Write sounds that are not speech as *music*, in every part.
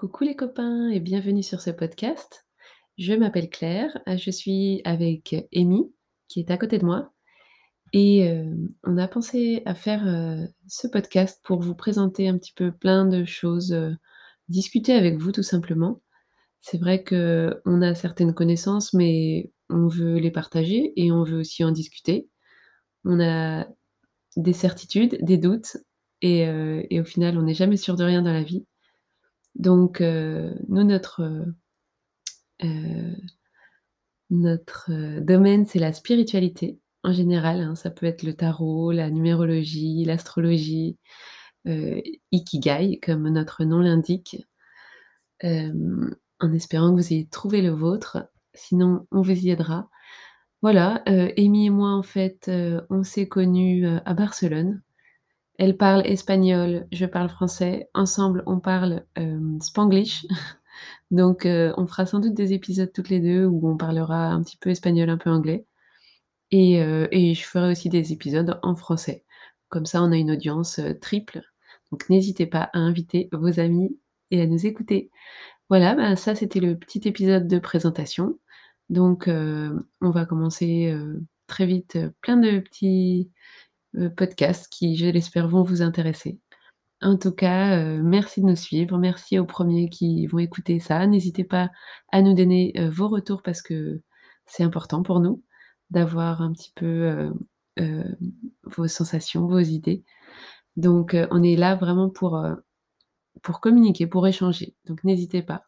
Coucou les copains et bienvenue sur ce podcast. Je m'appelle Claire, euh, je suis avec Amy qui est à côté de moi et heu, on a pensé à faire, ce podcast pour vous présenter un petit peu plein de choses, discuter avec vous tout simplement. C'est vrai qu'on a certaines connaissances, mais on veut les partager et on veut aussi en discuter. On a des certitudes, des doutes et au final on n'est jamais sûr de rien dans la vie. Donc heu, nous notre, notre, heu, domaine, c'est la spiritualité en général, hein. Ça peut être le tarot, la numérologie, l'astrologie, Ikigai comme notre nom l'indique. En espérant que vous ayez trouvé le vôtre, sinon on vous y aidera. Voilà, Amy et moi en fait, on s'est connus, à Barcelone. Elle parle espagnol, je parle français. Ensemble, on parle, hem, spanglish. *laughs* Donc heu, on fera sans doute des épisodes toutes les 2 où on parlera un petit peu espagnol, un peu anglais et et je ferai aussi des épisodes en français. Comme ça, on a une audience, triple. Donc n'hésitez pas à inviter vos amis et à nous écouter. Voilà, ben, ça, c'était le petit épisode de présentation. Donc on va commencer, très vite, plein de petits, podcasts qui, je l'espère, vont vous intéresser. En tout cas, heu, merci de nous suivre. Merci aux premiers qui vont écouter ça. N'hésitez pas à nous donner, heu, vos retours parce que c'est important pour nous d'avoir un petit peu, vos sensations, vos idées. Donc, on est là vraiment pour, communiquer, pour échanger. Donc n'hésitez pas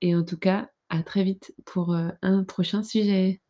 et en tout cas, à très vite pour, un prochain sujet.